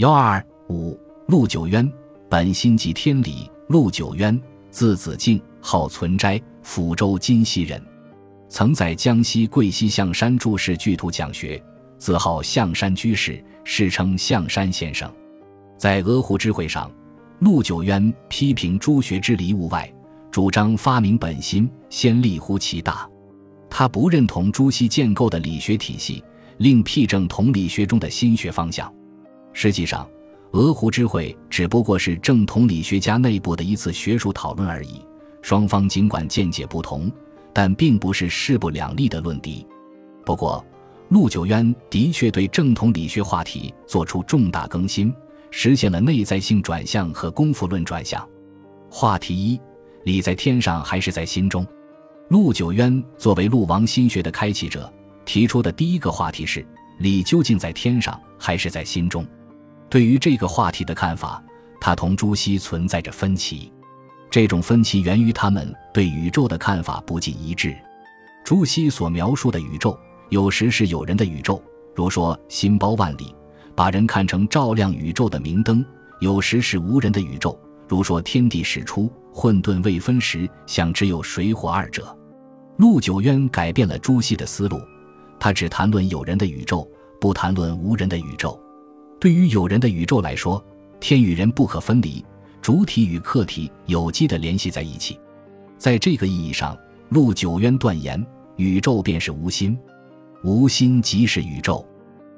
幺二五陆九渊，本心即天理。陆九渊，字子敬，号存斋，抚州金溪人，曾在江西贵溪象山注释巨图讲学，自号象山居士，世称象山先生。在鹅湖之会上，陆九渊批评朱学之离物外，主张发明本心，先立乎其大。他不认同朱熹建构的理学体系，另辟正统理学中的心学方向。实际上，鹅湖之会只不过是正统理学家内部的一次学术讨论而已。双方尽管见解不同，但并不是势不两立的论敌。不过，陆九渊的确对正统理学话题做出重大更新，实现了内在性转向和功夫论转向。话题一：理在天上还是在心中？陆九渊作为陆王心学的开启者，提出的第一个话题是：理究竟在天上还是在心中？对于这个话题的看法，他同朱熹存在着分歧。这种分歧源于他们对宇宙的看法不尽一致。朱熹所描述的宇宙，有时是有人的宇宙，如说心包万里，把人看成照亮宇宙的明灯；有时是无人的宇宙，如说天地始出，混沌未分时，想只有水火二者。陆九渊改变了朱熹的思路，他只谈论有人的宇宙，不谈论无人的宇宙。对于有人的宇宙来说，天与人不可分离，主体与客体有机的联系在一起。在这个意义上，陆九渊断言，宇宙便是无心，无心即是宇宙。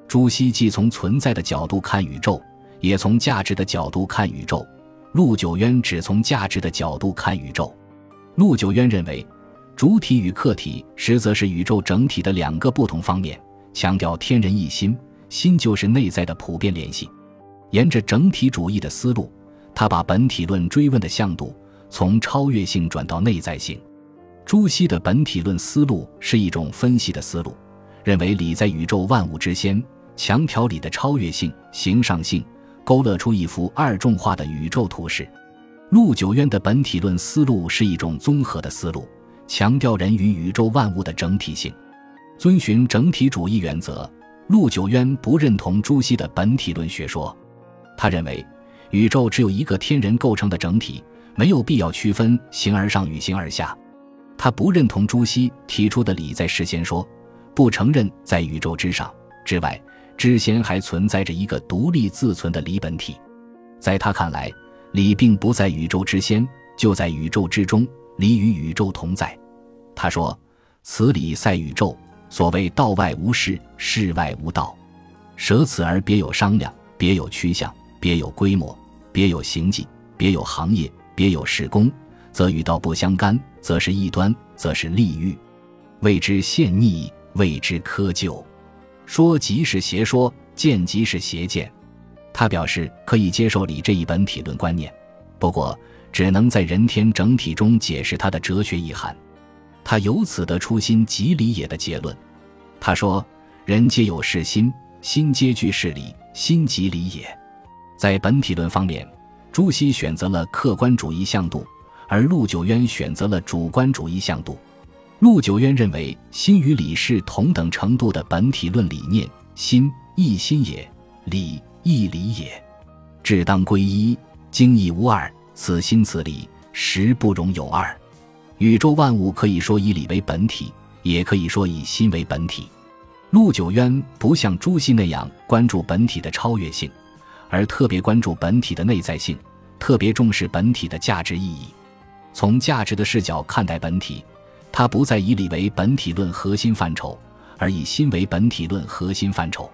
朱熹既从存在的角度看宇宙，也从价值的角度看宇宙。陆九渊只从价值的角度看宇宙。陆九渊认为，主体与客体实则是宇宙整体的两个不同方面，强调天人一心。心就是内在的普遍联系，沿着整体主义的思路，他把本体论追问的向度从超越性转到内在性。朱熹的本体论思路是一种分析的思路，认为理在宇宙万物之先，强调理的超越性、形上性，勾勒出一幅二重化的宇宙图式。陆九渊的本体论思路是一种综合的思路，强调人与宇宙万物的整体性，遵循整体主义原则。陆九渊不认同朱熹的本体论学说，他认为宇宙只有一个天人构成的整体，没有必要区分形而上与形而下。他不认同朱熹提出的理在事先说，不承认在宇宙之上之外之先还存在着一个独立自存的理本体。在他看来，理并不在宇宙之先，就在宇宙之中，理与宇宙同在。他说：“此理在宇宙。”所谓道外无事，事外无道，舍此而别有商量，别有趋向，别有规模，别有行迹，别有行业，别有事功，则与道不相干，则是异端，则是利欲，谓之陷逆，谓之窠臼。说即是邪说，见即是邪见。他表示可以接受理这一本体论观念，不过只能在人天整体中解释他的哲学意涵。他由此得出“心即理也”的结论。他说：“人皆有是心，心皆具是理，心即理也。”在本体论方面，朱熹选择了客观主义向度，而陆九渊选择了主观主义向度。陆九渊认为，心与理是同等程度的本体论理念，心亦心也，理亦理也，至当归一，精亦无二。此心此理，实不容有二。宇宙万物可以说以理为本体，也可以说以心为本体。陆九渊不像朱熹那样关注本体的超越性，而特别关注本体的内在性，特别重视本体的价值意义。从价值的视角看待本体，他不再以理为本体论核心范畴，而以心为本体论核心范畴。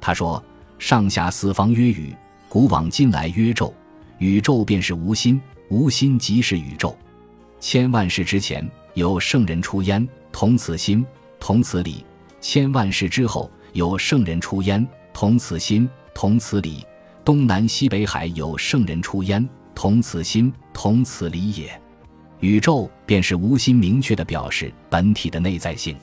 他说：“上下四方曰宇，古往今来曰宙。宇宙便是无心，无心即是宇宙。”千万世之前有圣人出焉，同此心，同此理；千万世之后有圣人出焉，同此心，同此理。东南西北海有圣人出焉，同此心，同此理也。宇宙便是无心明确的表示本体的内在性。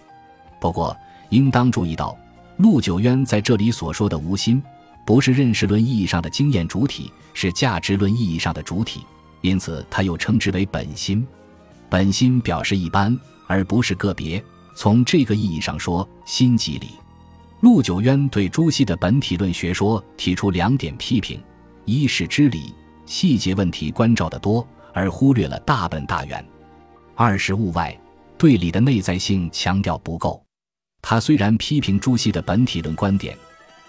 不过，应当注意到，陆九渊在这里所说的无心，不是认识论意义上的经验主体，是价值论意义上的主体，因此他又称之为本心。本心表示一般，而不是个别。从这个意义上说，心即理。陆九渊对朱熹的本体论学说提出两点批评：一是知理细节问题关照的多，而忽略了大本大源；二是物外对理的内在性强调不够。他虽然批评朱熹的本体论观点，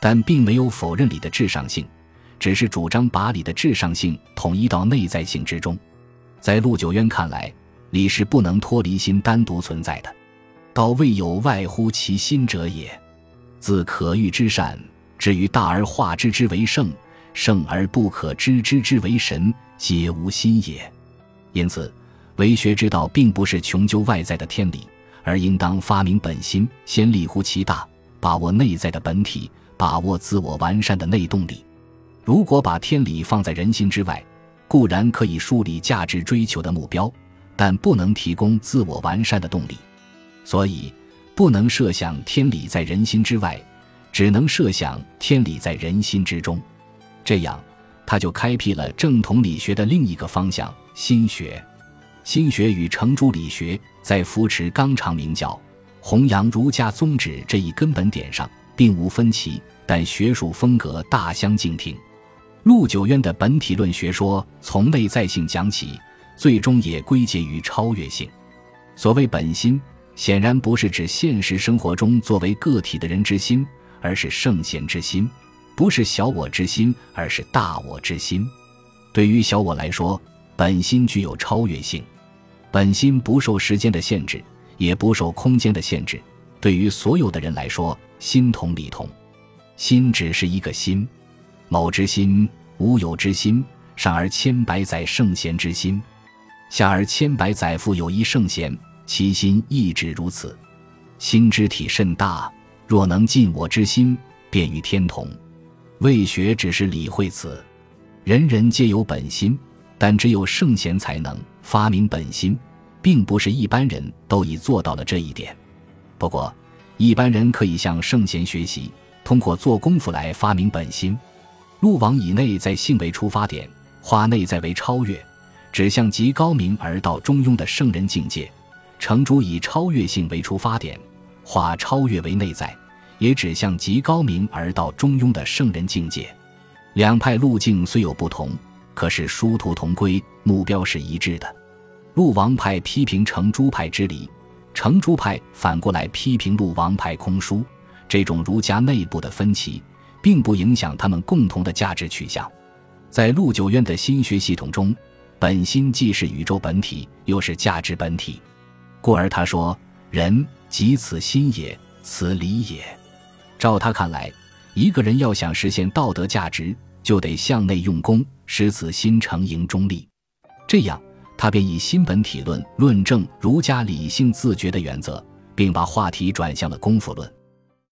但并没有否认理的至上性，只是主张把理的至上性统一到内在性之中。在陆九渊看来，理是不能脱离心单独存在的，道未有外乎其心者也。自可欲之善，至于大而化之之为圣，圣而不可知之之为神，皆无心也。因此，为学之道，并不是穷究外在的天理，而应当发明本心，先立乎其大，把握内在的本体，把握自我完善的内动力。如果把天理放在人心之外，固然可以树立价值追求的目标，但不能提供自我完善的动力，所以不能设想天理在人心之外，只能设想天理在人心之中。这样，他就开辟了正统理学的另一个方向——心学。心学与程朱理学在扶持纲常名教、弘扬儒家宗旨这一根本点上并无分歧，但学术风格大相径庭。陆九渊的本体论学说从内在性讲起，最终也归结于超越性。所谓本心，显然不是指现实生活中作为个体的人之心，而是圣贤之心；不是小我之心，而是大我之心。对于小我来说，本心具有超越性。本心不受时间的限制，也不受空间的限制。对于所有的人来说，心同理同。心只是一个心。某之心，无有之心；上而千百载圣贤之心，下而千百载复有一圣贤，其心亦只如此。心之体甚大，若能尽我之心，便与天同。未学只是理会此。人人皆有本心，但只有圣贤才能发明本心，并不是一般人都已做到了这一点。不过，一般人可以向圣贤学习，通过做功夫来发明本心。陆王以内在性为出发点，化内在为超越，指向极高明而道中庸的圣人境界；程朱以超越性为出发点，化超越为内在，也指向极高明而道中庸的圣人境界。两派路径虽有不同，可是殊途同归，目标是一致的。陆王派批评程朱派之理，程朱派反过来批评陆王派空疏，这种儒家内部的分歧。并不影响他们共同的价值取向。在陆九渊的心学系统中，本心既是宇宙本体，又是价值本体，故而他说：“人即此心也，此理也。”照他看来，一个人要想实现道德价值，就得向内用功，使此心成盈中立。这样，他便以心本体论论证儒家理性自觉的原则，并把话题转向了功夫论。